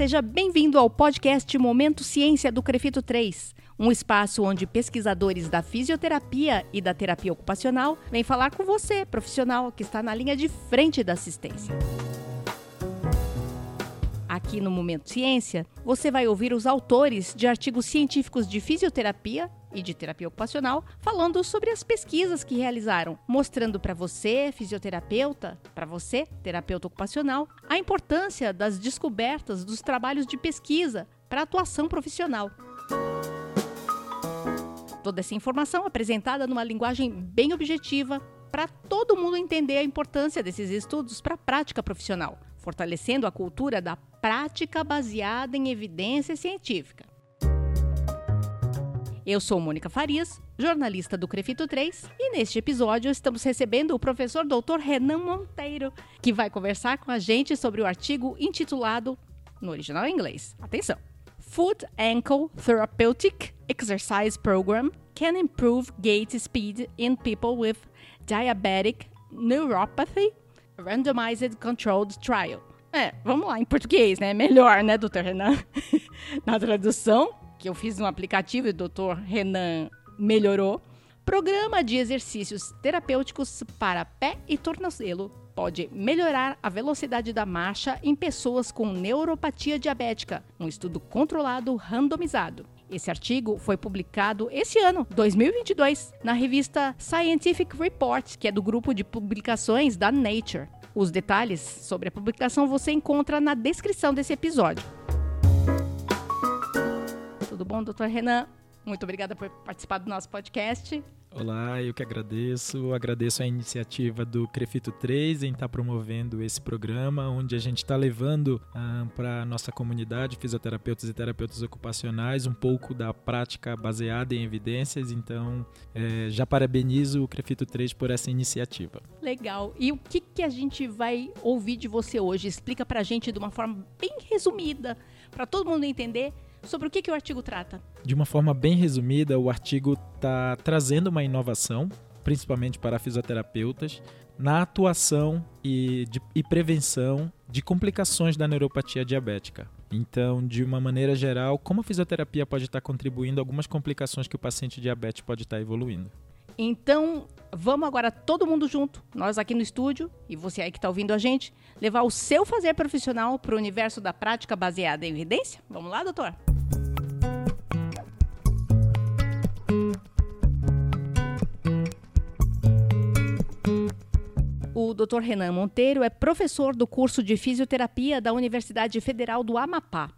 seja bem-vindo ao podcast Momento Ciência do Crefito 3, um espaço onde pesquisadores da fisioterapia e da terapia ocupacional vêm falar com você, profissional que está na linha de frente da assistência. Aqui no Momento Ciência, você vai ouvir os autores de artigos científicos de fisioterapia e de terapia ocupacional falando sobre as pesquisas que realizaram, mostrando para você, fisioterapeuta, para você, terapeuta ocupacional, a importância das descobertas dos trabalhos de pesquisa para atuação profissional. Toda essa informação apresentada numa linguagem bem objetiva para todo mundo entender a importância desses estudos para a prática profissional fortalecendo a cultura da prática baseada em evidência científica. Eu sou Mônica Farias, jornalista do Crefito 3, e neste episódio estamos recebendo o professor Dr. Renan Monteiro, que vai conversar com a gente sobre o artigo intitulado, no original em inglês, atenção, Foot Ankle Therapeutic Exercise Program can improve gait speed in people with diabetic neuropathy Randomized Controlled Trial. É, vamos lá, em português, né? Melhor, né, doutor Renan? Na tradução, que eu fiz no aplicativo e o doutor Renan melhorou. Programa de exercícios terapêuticos para pé e tornozelo pode melhorar a velocidade da marcha em pessoas com neuropatia diabética, um estudo controlado randomizado. Esse artigo foi publicado esse ano, 2022, na revista Scientific Report, que é do grupo de publicações da Nature. Os detalhes sobre a publicação você encontra na descrição desse episódio. Tudo bom, doutor Renan? Muito obrigada por participar do nosso podcast. Olá, eu que agradeço. Agradeço a iniciativa do Crefito 3 em estar promovendo esse programa, onde a gente está levando ah, para a nossa comunidade, fisioterapeutas e terapeutas ocupacionais, um pouco da prática baseada em evidências. Então, é, já parabenizo o Crefito 3 por essa iniciativa. Legal. E o que, que a gente vai ouvir de você hoje? Explica para a gente de uma forma bem resumida, para todo mundo entender sobre o que, que o artigo trata. De uma forma bem resumida, o artigo está trazendo uma inovação, principalmente para fisioterapeutas, na atuação e, de, e prevenção de complicações da neuropatia diabética. Então, de uma maneira geral, como a fisioterapia pode estar contribuindo algumas complicações que o paciente diabético pode estar evoluindo. Então, vamos agora todo mundo junto, nós aqui no estúdio e você aí que está ouvindo a gente, levar o seu fazer profissional para o universo da prática baseada em evidência? Vamos lá, doutor? O Dr. Renan Monteiro é professor do curso de fisioterapia da Universidade Federal do Amapá,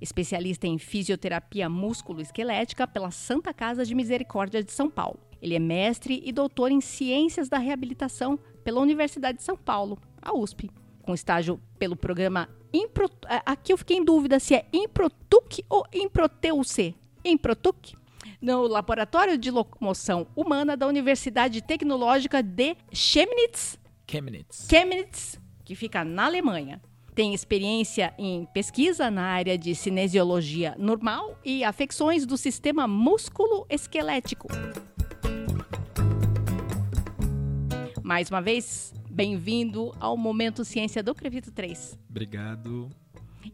especialista em fisioterapia músculo-esquelética pela Santa Casa de Misericórdia de São Paulo. Ele é mestre e doutor em ciências da reabilitação pela Universidade de São Paulo, a USP, com estágio pelo programa Impro... Aqui eu fiquei em dúvida se é Improtuc ou Improteuc. Improtuc? no Laboratório de Locomoção Humana da Universidade Tecnológica de Chemnitz, Chemnitz. Chemnitz, que fica na Alemanha. Tem experiência em pesquisa na área de cinesiologia normal e afecções do sistema músculo-esquelético. Mais uma vez, bem-vindo ao Momento Ciência do Crevito 3. Obrigado.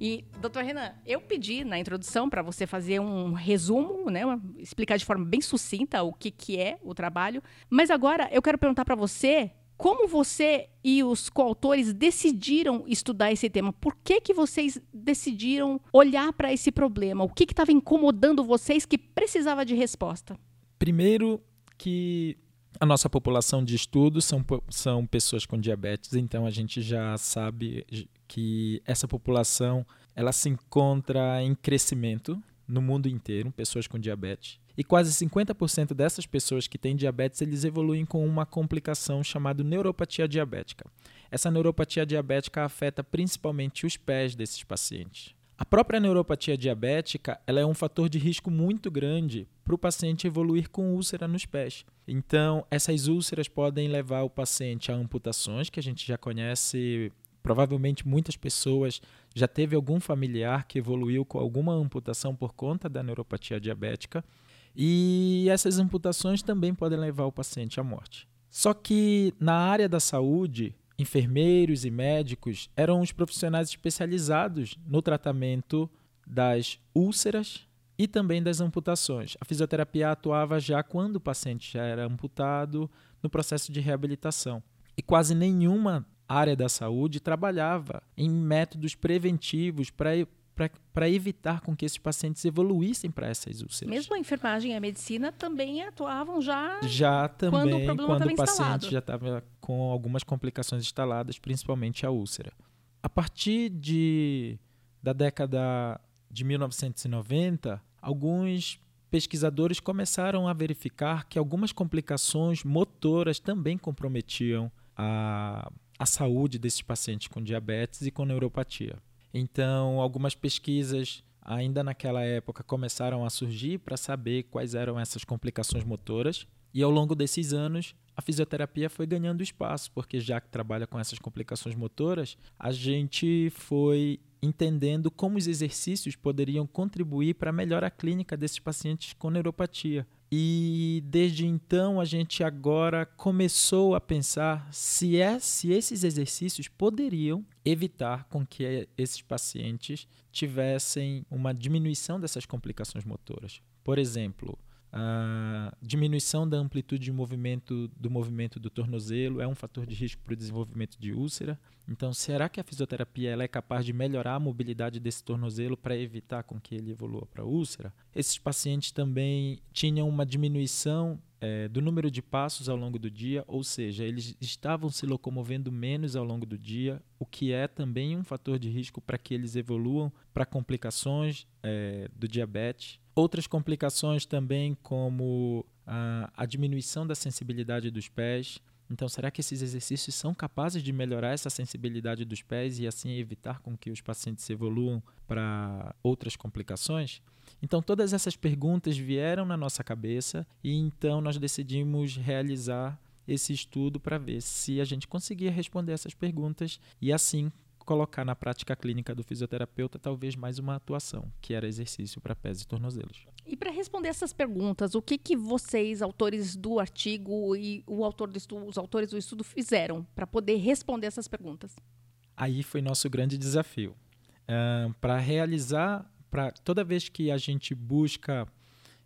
E, doutor Renan, eu pedi na introdução para você fazer um resumo, né, explicar de forma bem sucinta o que, que é o trabalho. Mas agora eu quero perguntar para você como você e os coautores decidiram estudar esse tema? Por que, que vocês decidiram olhar para esse problema? O que estava incomodando vocês que precisava de resposta? Primeiro que a nossa população de estudo são, são pessoas com diabetes, então a gente já sabe que essa população ela se encontra em crescimento no mundo inteiro, pessoas com diabetes. E quase 50% dessas pessoas que têm diabetes, eles evoluem com uma complicação chamada neuropatia diabética. Essa neuropatia diabética afeta principalmente os pés desses pacientes. A própria neuropatia diabética ela é um fator de risco muito grande para o paciente evoluir com úlcera nos pés. Então, essas úlceras podem levar o paciente a amputações, que a gente já conhece. Provavelmente muitas pessoas já teve algum familiar que evoluiu com alguma amputação por conta da neuropatia diabética. E essas amputações também podem levar o paciente à morte. Só que na área da saúde, enfermeiros e médicos eram os profissionais especializados no tratamento das úlceras e também das amputações. A fisioterapia atuava já quando o paciente já era amputado no processo de reabilitação. E quase nenhuma área da saúde trabalhava em métodos preventivos para evitar com que esses pacientes evoluíssem para essas úlceras. Mesmo a enfermagem e a medicina também atuavam já já também quando o, quando o paciente instalado. já estava com algumas complicações instaladas, principalmente a úlcera. A partir de, da década de 1990, alguns pesquisadores começaram a verificar que algumas complicações motoras também comprometiam a, a saúde desses pacientes com diabetes e com neuropatia. Então, algumas pesquisas ainda naquela época começaram a surgir para saber quais eram essas complicações motoras. E ao longo desses anos, a fisioterapia foi ganhando espaço, porque já que trabalha com essas complicações motoras, a gente foi entendendo como os exercícios poderiam contribuir para a melhora clínica desses pacientes com neuropatia. E desde então a gente agora começou a pensar se, é, se esses exercícios poderiam evitar com que esses pacientes tivessem uma diminuição dessas complicações motoras. Por exemplo, a diminuição da amplitude de movimento do movimento do tornozelo é um fator de risco para o desenvolvimento de úlcera. Então, será que a fisioterapia é capaz de melhorar a mobilidade desse tornozelo para evitar com que ele evolua para úlcera? Esses pacientes também tinham uma diminuição é, do número de passos ao longo do dia, ou seja, eles estavam se locomovendo menos ao longo do dia, o que é também um fator de risco para que eles evoluam para complicações é, do diabetes Outras complicações também, como a, a diminuição da sensibilidade dos pés. Então, será que esses exercícios são capazes de melhorar essa sensibilidade dos pés e assim evitar com que os pacientes evoluam para outras complicações? Então, todas essas perguntas vieram na nossa cabeça e então nós decidimos realizar esse estudo para ver se a gente conseguia responder essas perguntas e assim colocar na prática clínica do fisioterapeuta talvez mais uma atuação, que era exercício para pés e tornozelos. E para responder essas perguntas, o que, que vocês, autores do artigo e o autor do estudo, os autores do estudo fizeram para poder responder essas perguntas? Aí foi nosso grande desafio. Uh, para realizar, para toda vez que a gente busca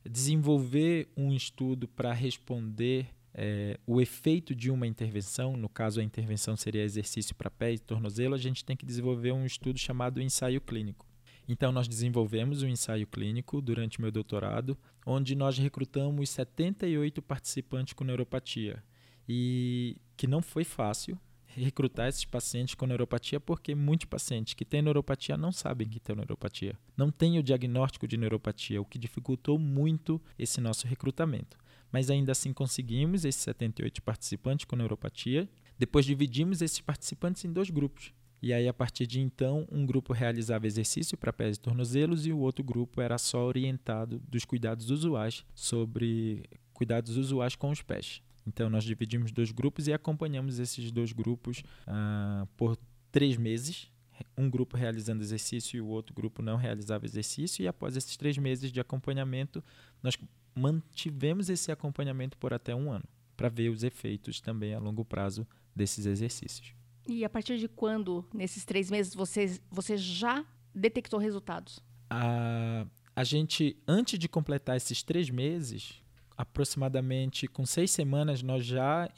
desenvolver um estudo para responder é, o efeito de uma intervenção, no caso a intervenção seria exercício para pé e tornozelo, a gente tem que desenvolver um estudo chamado ensaio clínico. Então, nós desenvolvemos um ensaio clínico durante meu doutorado, onde nós recrutamos 78 participantes com neuropatia. E que não foi fácil recrutar esses pacientes com neuropatia, porque muitos pacientes que têm neuropatia não sabem que têm neuropatia. Não têm o diagnóstico de neuropatia, o que dificultou muito esse nosso recrutamento mas ainda assim conseguimos esses 78 participantes com neuropatia. Depois dividimos esses participantes em dois grupos. E aí, a partir de então, um grupo realizava exercício para pés e tornozelos e o outro grupo era só orientado dos cuidados usuais sobre cuidados usuais com os pés. Então, nós dividimos dois grupos e acompanhamos esses dois grupos ah, por três meses. Um grupo realizando exercício e o outro grupo não realizava exercício. E após esses três meses de acompanhamento, nós mantivemos esse acompanhamento por até um ano, para ver os efeitos também a longo prazo desses exercícios. E a partir de quando, nesses três meses, você, você já detectou resultados? A, a gente, antes de completar esses três meses, aproximadamente com seis semanas, nós já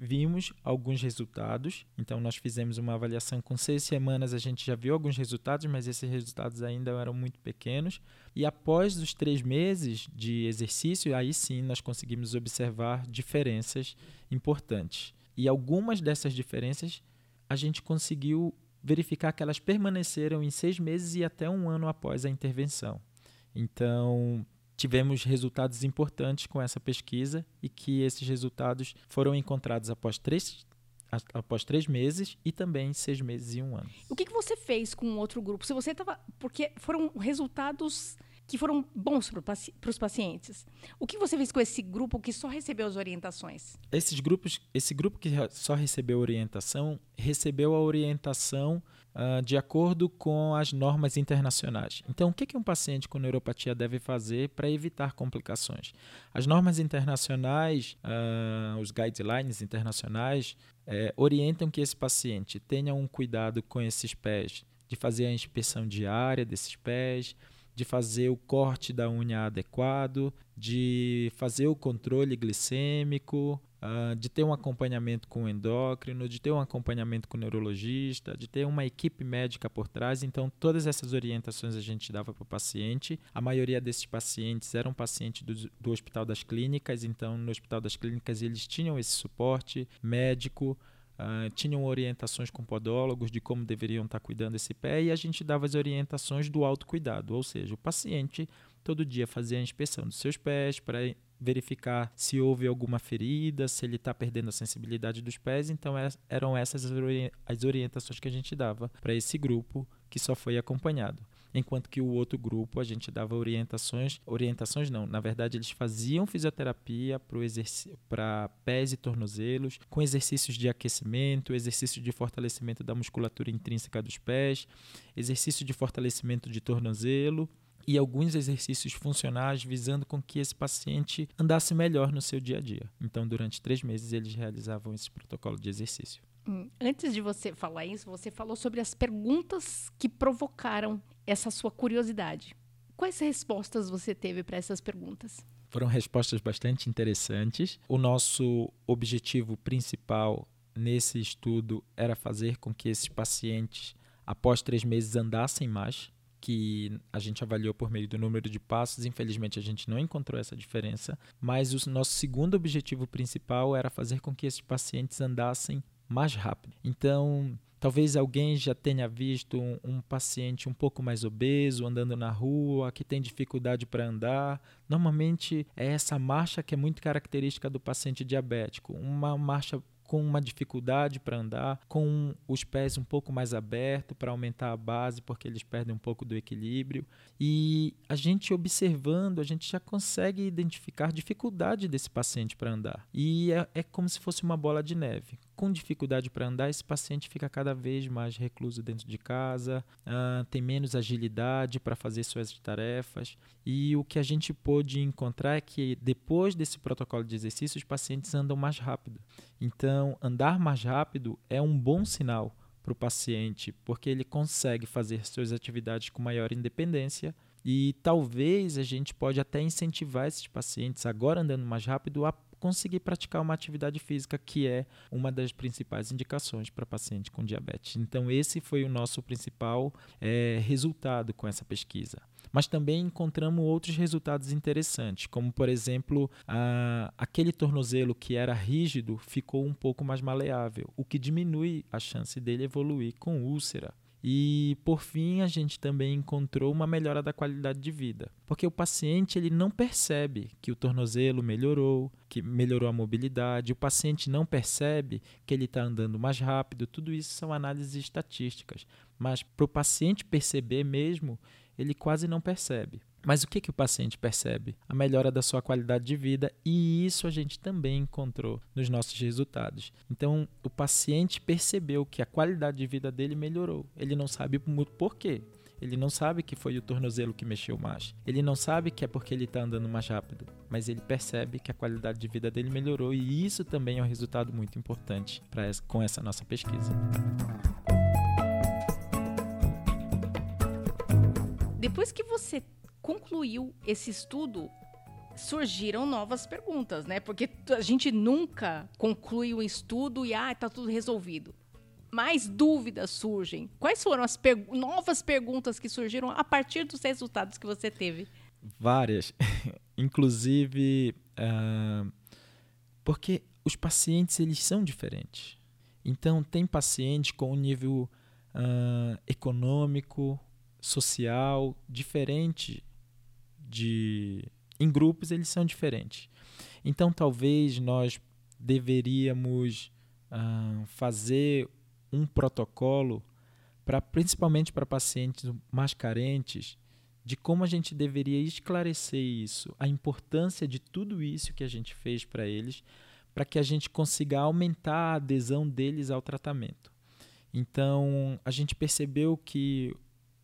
vimos alguns resultados. Então, nós fizemos uma avaliação com seis semanas, a gente já viu alguns resultados, mas esses resultados ainda eram muito pequenos. E após os três meses de exercício, aí sim nós conseguimos observar diferenças importantes. E algumas dessas diferenças a gente conseguiu verificar que elas permaneceram em seis meses e até um ano após a intervenção. Então, tivemos resultados importantes com essa pesquisa e que esses resultados foram encontrados após três, após três meses e também seis meses e um ano. O que, que você fez com outro grupo? Se você estava, porque foram resultados que foram bons para os pacientes. O que você fez com esse grupo que só recebeu as orientações? Esses grupos, esse grupo que só recebeu orientação, recebeu a orientação uh, de acordo com as normas internacionais. Então, o que, que um paciente com neuropatia deve fazer para evitar complicações? As normas internacionais, uh, os guidelines internacionais, é, orientam que esse paciente tenha um cuidado com esses pés, de fazer a inspeção diária desses pés, de fazer o corte da unha adequado, de fazer o controle glicêmico, uh, de ter um acompanhamento com o endócrino, de ter um acompanhamento com o neurologista, de ter uma equipe médica por trás. Então, todas essas orientações a gente dava para o paciente. A maioria desses pacientes eram pacientes do, do Hospital das Clínicas, então, no Hospital das Clínicas, eles tinham esse suporte médico. Uh, tinham orientações com podólogos de como deveriam estar cuidando desse pé e a gente dava as orientações do autocuidado, ou seja, o paciente todo dia fazia a inspeção dos seus pés para verificar se houve alguma ferida, se ele está perdendo a sensibilidade dos pés. Então, é, eram essas as orientações que a gente dava para esse grupo que só foi acompanhado. Enquanto que o outro grupo a gente dava orientações, orientações não, na verdade eles faziam fisioterapia para pés e tornozelos, com exercícios de aquecimento, exercícios de fortalecimento da musculatura intrínseca dos pés, exercício de fortalecimento de tornozelo e alguns exercícios funcionais visando com que esse paciente andasse melhor no seu dia a dia. Então, durante três meses, eles realizavam esse protocolo de exercício. Antes de você falar isso, você falou sobre as perguntas que provocaram essa sua curiosidade. Quais respostas você teve para essas perguntas? Foram respostas bastante interessantes. O nosso objetivo principal nesse estudo era fazer com que esses pacientes, após três meses, andassem mais que a gente avaliou por meio do número de passos. Infelizmente, a gente não encontrou essa diferença, mas o nosso segundo objetivo principal era fazer com que esses pacientes andassem mais rápido. Então, talvez alguém já tenha visto um, um, paciente um pouco mais obeso andando na rua, que tem dificuldade para andar. Normalmente é essa marcha que é muito característica do paciente diabético, uma marcha com uma dificuldade para andar, com os pés um pouco mais abertos para aumentar a base, porque eles perdem um pouco do equilíbrio. E a gente observando, a gente já consegue identificar dificuldade desse paciente para andar. E é, é como se fosse uma bola de neve com dificuldade para andar, esse paciente fica cada vez mais recluso dentro de casa, uh, tem menos agilidade para fazer suas tarefas. E o que a gente pôde encontrar é que depois desse protocolo de exercício, os pacientes andam mais rápido. Então, andar mais rápido é um bom sinal para o paciente, porque ele consegue fazer suas atividades com maior independência. E talvez a gente pode até incentivar esses pacientes, agora andando mais rápido, a conseguir praticar uma atividade física, que é uma das principais indicações para paciente com diabetes. Então, esse foi o nosso principal é, resultado com essa pesquisa. Mas também encontramos outros resultados interessantes, como, por exemplo, a, aquele tornozelo que era rígido ficou um pouco mais maleável, o que diminui a chance dele evoluir com úlcera. E por fim, a gente também encontrou uma melhora da qualidade de vida, porque o paciente ele não percebe que o tornozelo melhorou, que melhorou a mobilidade, o paciente não percebe que ele está andando mais rápido. Tudo isso são análises estatísticas, mas para o paciente perceber mesmo, ele quase não percebe. Mas o que, que o paciente percebe? A melhora da sua qualidade de vida e isso a gente também encontrou nos nossos resultados. Então, o paciente percebeu que a qualidade de vida dele melhorou. Ele não sabe por quê. Ele não sabe que foi o tornozelo que mexeu mais. Ele não sabe que é porque ele está andando mais rápido. Mas ele percebe que a qualidade de vida dele melhorou e isso também é um resultado muito importante pra, com essa nossa pesquisa. Depois que você concluiu esse estudo, surgiram novas perguntas, né? Porque a gente nunca conclui um estudo e ah, tá tudo resolvido. Mais dúvidas surgem. Quais foram as per novas perguntas que surgiram a partir dos resultados que você teve? Várias. Inclusive, uh, porque os pacientes eles são diferentes. Então, tem paciente com um nível uh, econômico, social diferente de em grupos eles são diferentes. Então talvez nós deveríamos uh, fazer um protocolo para principalmente para pacientes mais carentes de como a gente deveria esclarecer isso, a importância de tudo isso que a gente fez para eles, para que a gente consiga aumentar a adesão deles ao tratamento. Então, a gente percebeu que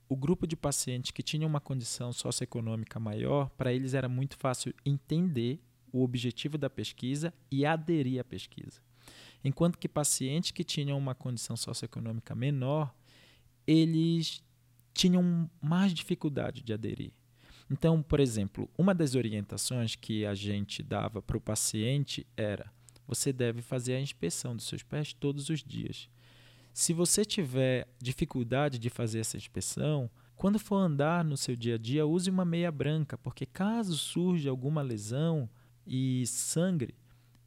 o grupo de pacientes que tinham uma condição socioeconômica maior, para eles era muito fácil entender o objetivo da pesquisa e aderir à pesquisa. enquanto que pacientes que tinham uma condição socioeconômica menor, eles tinham mais dificuldade de aderir. Então, por exemplo, uma das orientações que a gente dava para o paciente era: você deve fazer a inspeção dos seus pés todos os dias. Se você tiver dificuldade de fazer essa inspeção, quando for andar no seu dia a dia, use uma meia branca, porque caso surja alguma lesão e sangre,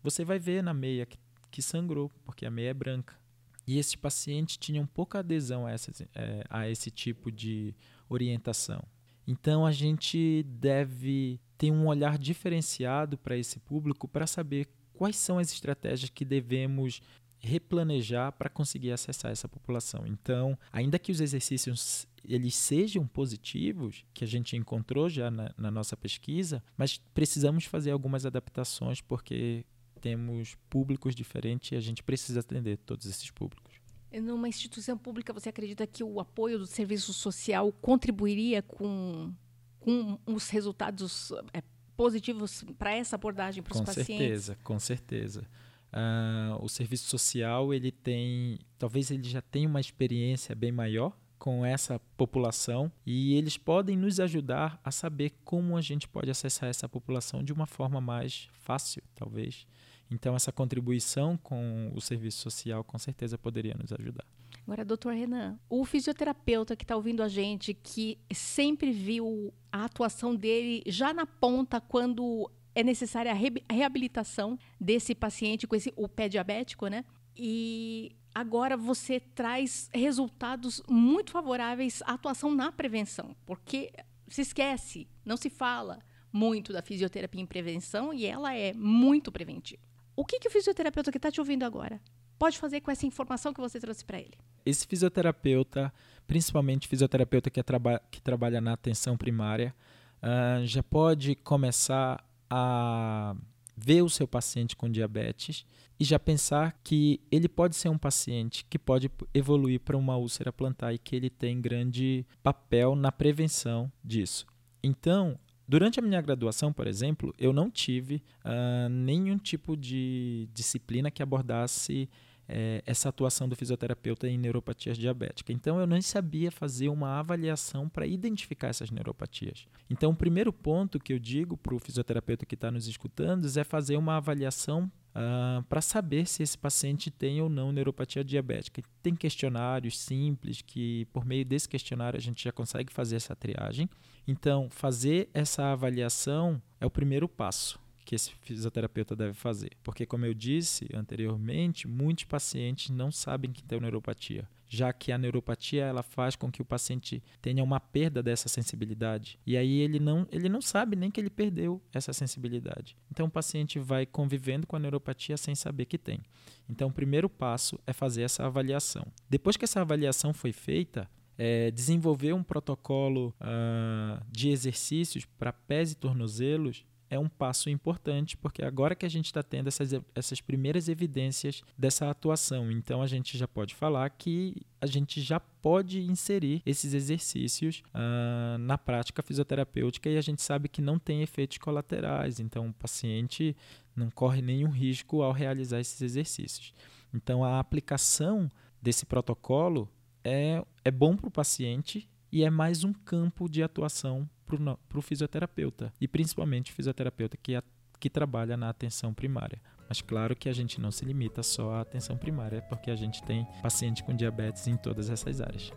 você vai ver na meia que, sangrou, porque a meia é branca. E esses pacientes tinham pouca adesão a, é, a esse tipo de orientação. Então a gente deve ter um olhar diferenciado para esse público para saber quais são as estratégias que devemos replanejar para conseguir acessar essa população. Então, ainda que os exercícios eles sejam positivos, que a gente encontrou já na, na nossa pesquisa, mas precisamos fazer algumas adaptações porque temos públicos diferentes e a gente precisa atender todos esses públicos. Numa instituição pública, você acredita que o apoio do serviço social contribuiria com, com os resultados é, positivos para essa abordagem para os pacientes? Com certeza, com certeza. Uh, o serviço social ele tem, talvez ele já tenha uma experiência bem maior com essa população e eles podem nos ajudar a saber como a gente pode acessar essa população de uma forma mais fácil, talvez. Então, essa contribuição com o serviço social com certeza poderia nos ajudar. Agora, doutor Renan, o fisioterapeuta que está ouvindo a gente, que sempre viu a atuação dele já na ponta quando é necessária a reabilitação desse paciente com esse, o pé diabético, né? E agora você traz resultados muito favoráveis à atuação na prevenção, porque se esquece, não se fala muito da fisioterapia em prevenção e ela é muito preventiva. O que, que o fisioterapeuta que está te ouvindo agora pode fazer com essa informação que você trouxe para ele? Esse fisioterapeuta, principalmente fisioterapeuta que, é traba que trabalha na atenção primária, uh, já pode começar a ver o seu paciente com diabetes e já pensar que ele pode ser um paciente que pode evoluir para uma úlcera plantar e que ele tem grande papel na prevenção disso. Então, Durante a minha graduação, por exemplo, eu não tive uh, nenhum tipo de disciplina que abordasse é, essa atuação do fisioterapeuta em neuropatias diabéticas. Então, eu nem sabia fazer uma avaliação para identificar essas neuropatias. Então, o primeiro ponto que eu digo para o fisioterapeuta que está nos escutando é fazer uma avaliação Uh, para saber se esse paciente tem ou não neuropatia diabética. Tem questionários simples que, por meio desse questionário, a gente já consegue fazer essa triagem. Então, fazer essa avaliação é o primeiro passo que esse fisioterapeuta deve fazer. Porque, como eu disse anteriormente, muitos pacientes não sabem que tem neuropatia, já que a neuropatia ela faz com que o paciente tenha uma perda dessa sensibilidade. E aí ele não, ele não sabe nem que ele perdeu essa sensibilidade. Então, o paciente vai convivendo com a neuropatia sem saber que tem. Então, o primeiro passo é fazer essa avaliação. Depois que essa avaliação foi feita, é, desenvolver um protocolo uh, de exercícios para pés e tornozelos é um passo importante, porque agora que a gente está tendo essas, essas primeiras evidências dessa atuação, então a gente já pode falar que a gente já pode inserir esses exercícios uh, na prática fisioterapêutica e a gente sabe que não tem efeitos colaterais, então o paciente não corre nenhum risco ao realizar esses exercícios. Então a aplicação desse protocolo é, é bom para o paciente e é mais um campo de atuação para o fisioterapeuta, e principalmente o fisioterapeuta que, a, que trabalha na atenção primária. Mas claro que a gente não se limita só à atenção primária, porque a gente tem paciente com diabetes em todas essas áreas.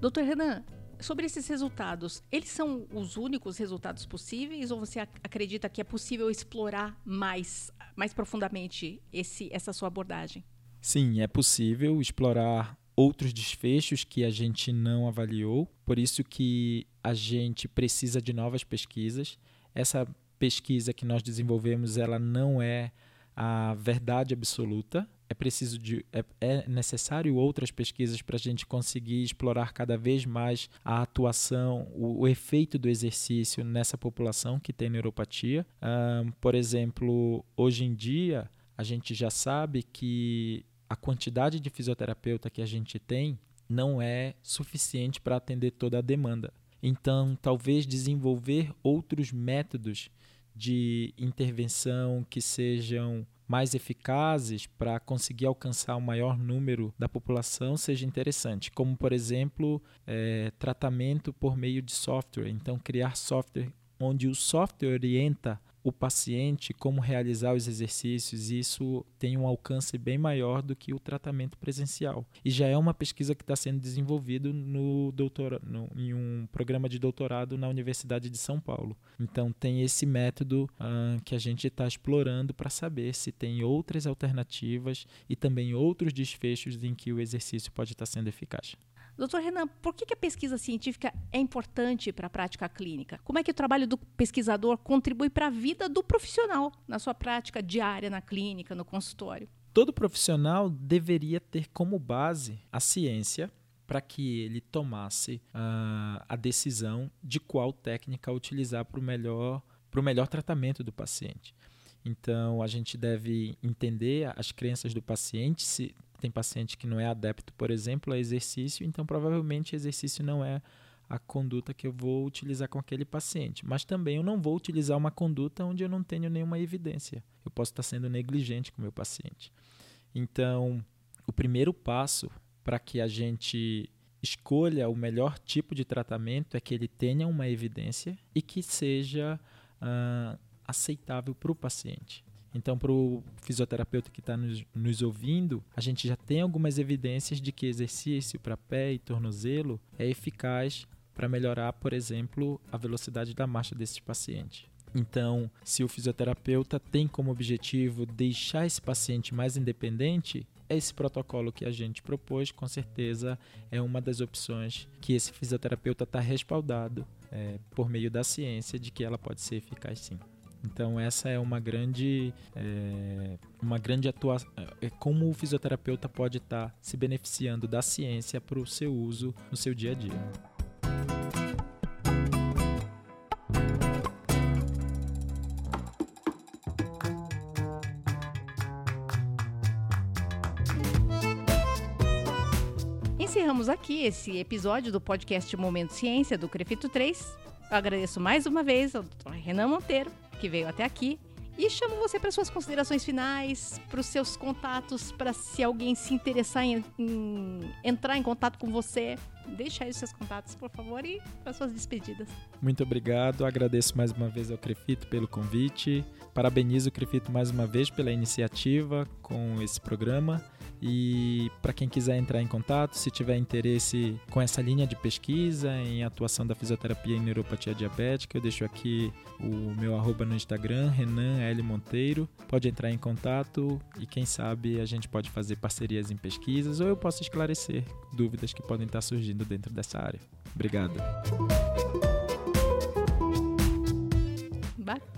Doutor Renan, sobre esses resultados, eles são os únicos resultados possíveis ou você acredita que é possível explorar mais, mais profundamente esse, essa sua abordagem? Sim, é possível explorar outros desfechos que a gente não avaliou, por isso que a gente precisa de novas pesquisas. Essa pesquisa que nós desenvolvemos, ela não é a verdade absoluta. É preciso de, é, é necessário outras pesquisas para a gente conseguir explorar cada vez mais a atuação, o, o efeito do exercício nessa população que tem neuropatia. Um, por exemplo, hoje em dia a gente já sabe que a quantidade de fisioterapeuta que a gente tem não é suficiente para atender toda a demanda. Então, talvez desenvolver outros métodos de intervenção que sejam mais eficazes para conseguir alcançar o maior número da população seja interessante, como por exemplo é, tratamento por meio de software. Então, criar software onde o software orienta o paciente como realizar os exercícios, isso tem um alcance bem maior do que o tratamento presencial. E já é uma pesquisa que está sendo desenvolvida no no, em um programa de doutorado na Universidade de São Paulo. Então tem esse método uh, que a gente está explorando para saber se tem outras alternativas e também outros desfechos em que o exercício pode estar tá sendo eficaz. Doutor Renan, por que, a pesquisa científica é importante para a prática clínica? Como é que o trabalho do pesquisador contribui para a vida do profissional na sua prática diária na clínica, no consultório? Todo profissional deveria ter como base a ciência para que ele tomasse uh, a decisão de qual técnica utilizar para o melhor, melhor tratamento do paciente. Então, a gente deve entender as crenças do paciente, se tem paciente que não é adepto, por exemplo, a exercício, então provavelmente exercício não é a conduta que eu vou utilizar com aquele paciente. Mas também eu não vou utilizar uma conduta onde eu não tenho nenhuma evidência. Eu posso estar sendo negligente com o meu paciente. Então, o primeiro passo para que a gente escolha o melhor tipo de tratamento é que ele tenha uma evidência e que seja uh, aceitável para o paciente. Então, para o fisioterapeuta que está nos, nos, ouvindo, a gente já tem algumas evidências de que exercício para pé e tornozelo é eficaz para melhorar, por exemplo, a velocidade da marcha desses pacientes. Então, se o fisioterapeuta tem como objetivo deixar esse paciente mais independente, esse protocolo que a gente propôs, com certeza, é uma das opções que esse fisioterapeuta está respaldado é, por meio da ciência de que ela pode ser eficaz sim. Então essa é uma grande, é, uma grande atuação, é como o fisioterapeuta pode estar tá se beneficiando da ciência para o seu uso no seu dia a dia. Encerramos aqui esse episódio do podcast Momento Ciência do Crefito 3. Eu agradeço mais uma vez ao Dr. Renan Monteiro que veio até aqui. E chamo você para suas considerações finais, para os seus contatos, para se alguém se interessar em, em, entrar em contato com você, deixa aí os seus contatos, por favor, e para suas despedidas. Muito obrigado, agradeço mais uma vez ao Crefito pelo convite, parabenizo o Crefito mais uma vez pela iniciativa com esse programa e para quem quiser entrar em contato, se tiver interesse com essa linha de pesquisa em atuação da fisioterapia em neuropatia diabética, eu deixo aqui o meu arroba no Instagram, Renan L. Monteiro. Pode entrar em contato e quem sabe a gente pode fazer parcerias em pesquisas ou eu posso esclarecer dúvidas que podem estar surgindo dentro dessa área. Obrigado. Bacana,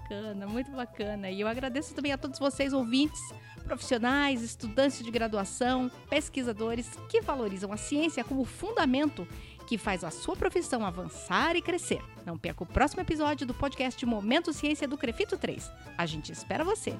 muito bacana. E eu agradeço também a todos vocês ouvintes profissionais, estudantes de graduação, pesquisadores que valorizam a ciência como fundamento que faz a sua profissão avançar e crescer. Não perca o próximo episódio do podcast Momento Ciência do Crefito 3. A gente espera você.